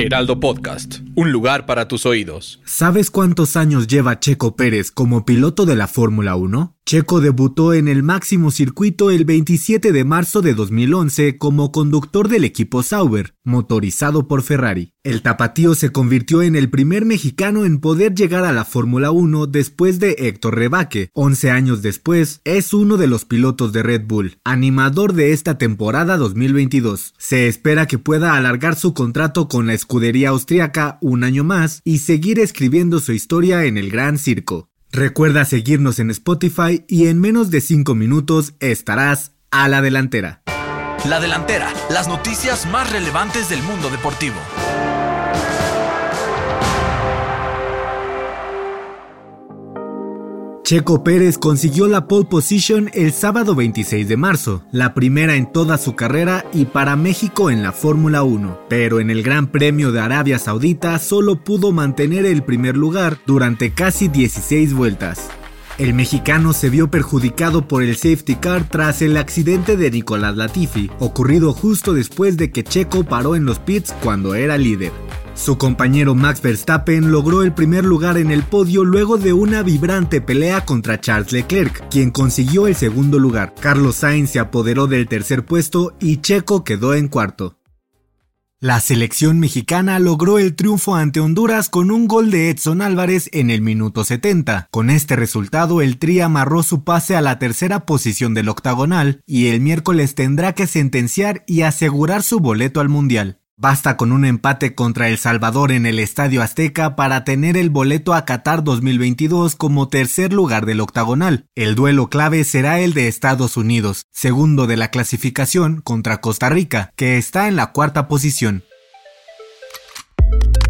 Heraldo Podcast, un lugar para tus oídos. ¿Sabes cuántos años lleva Checo Pérez como piloto de la Fórmula 1? Checo debutó en el máximo circuito el 27 de marzo de 2011 como conductor del equipo Sauber, motorizado por Ferrari. El tapatío se convirtió en el primer mexicano en poder llegar a la Fórmula 1 después de Héctor Rebaque. 11 años después, es uno de los pilotos de Red Bull, animador de esta temporada 2022. Se espera que pueda alargar su contrato con la escudería austriaca un año más y seguir escribiendo su historia en el Gran Circo. Recuerda seguirnos en Spotify y en menos de 5 minutos estarás a la delantera. La delantera, las noticias más relevantes del mundo deportivo. Checo Pérez consiguió la pole position el sábado 26 de marzo, la primera en toda su carrera y para México en la Fórmula 1, pero en el Gran Premio de Arabia Saudita solo pudo mantener el primer lugar durante casi 16 vueltas. El mexicano se vio perjudicado por el safety car tras el accidente de Nicolás Latifi, ocurrido justo después de que Checo paró en los pits cuando era líder. Su compañero Max Verstappen logró el primer lugar en el podio luego de una vibrante pelea contra Charles Leclerc, quien consiguió el segundo lugar. Carlos Sainz se apoderó del tercer puesto y Checo quedó en cuarto. La selección mexicana logró el triunfo ante Honduras con un gol de Edson Álvarez en el minuto 70. Con este resultado, el Tri amarró su pase a la tercera posición del octagonal y el miércoles tendrá que sentenciar y asegurar su boleto al Mundial. Basta con un empate contra El Salvador en el Estadio Azteca para tener el boleto a Qatar 2022 como tercer lugar del octagonal. El duelo clave será el de Estados Unidos, segundo de la clasificación contra Costa Rica, que está en la cuarta posición.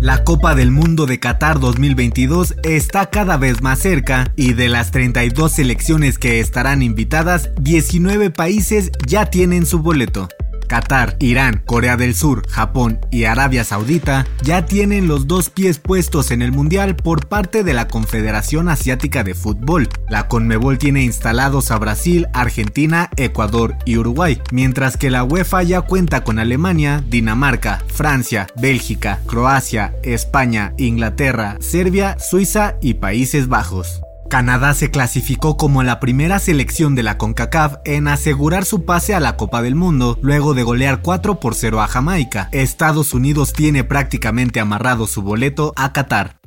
La Copa del Mundo de Qatar 2022 está cada vez más cerca y de las 32 selecciones que estarán invitadas, 19 países ya tienen su boleto. Qatar, Irán, Corea del Sur, Japón y Arabia Saudita ya tienen los dos pies puestos en el Mundial por parte de la Confederación Asiática de Fútbol. La Conmebol tiene instalados a Brasil, Argentina, Ecuador y Uruguay, mientras que la UEFA ya cuenta con Alemania, Dinamarca, Francia, Bélgica, Croacia, España, Inglaterra, Serbia, Suiza y Países Bajos. Canadá se clasificó como la primera selección de la CONCACAF en asegurar su pase a la Copa del Mundo luego de golear 4 por 0 a Jamaica. Estados Unidos tiene prácticamente amarrado su boleto a Qatar.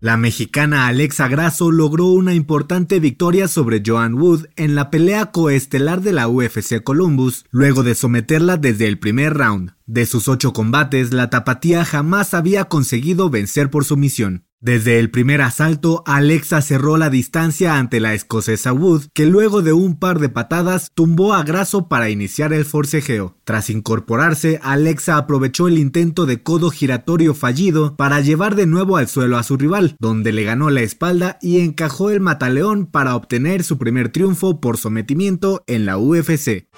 La mexicana Alexa Grasso logró una importante victoria sobre Joan Wood en la pelea coestelar de la UFC Columbus, luego de someterla desde el primer round. De sus ocho combates, la tapatía jamás había conseguido vencer por sumisión. Desde el primer asalto, Alexa cerró la distancia ante la escocesa Wood, que luego de un par de patadas tumbó a Grasso para iniciar el forcejeo. Tras incorporarse, Alexa aprovechó el intento de codo giratorio fallido para llevar de nuevo al suelo a su rival, donde le ganó la espalda y encajó el mataleón para obtener su primer triunfo por sometimiento en la UFC.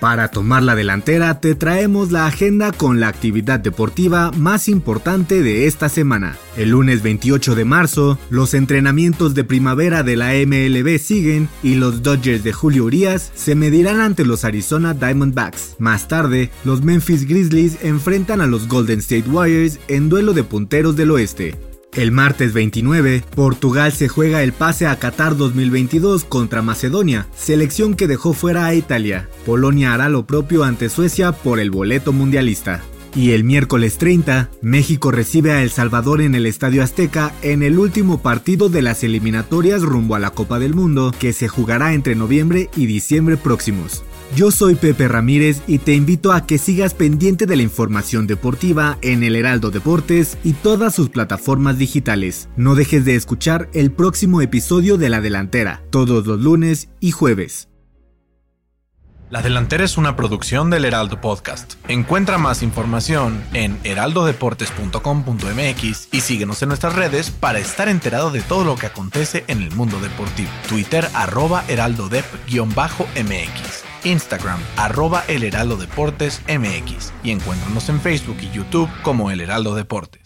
Para tomar la delantera te traemos la agenda con la actividad deportiva más importante de esta semana. El lunes 28 de marzo, los entrenamientos de primavera de la MLB siguen y los Dodgers de Julio Urias se medirán ante los Arizona Diamondbacks. Más tarde, los Memphis Grizzlies enfrentan a los Golden State Warriors en duelo de punteros del oeste. El martes 29, Portugal se juega el pase a Qatar 2022 contra Macedonia, selección que dejó fuera a Italia. Polonia hará lo propio ante Suecia por el boleto mundialista. Y el miércoles 30, México recibe a El Salvador en el Estadio Azteca en el último partido de las eliminatorias rumbo a la Copa del Mundo que se jugará entre noviembre y diciembre próximos. Yo soy Pepe Ramírez y te invito a que sigas pendiente de la información deportiva en el Heraldo Deportes y todas sus plataformas digitales. No dejes de escuchar el próximo episodio de La Delantera, todos los lunes y jueves. La Delantera es una producción del Heraldo Podcast. Encuentra más información en heraldodeportes.com.mx y síguenos en nuestras redes para estar enterado de todo lo que acontece en el mundo deportivo. Twitter arroba heraldodep-mx. Instagram, arroba El Heraldo Deportes MX y encuéntranos en Facebook y YouTube como El Heraldo Deportes.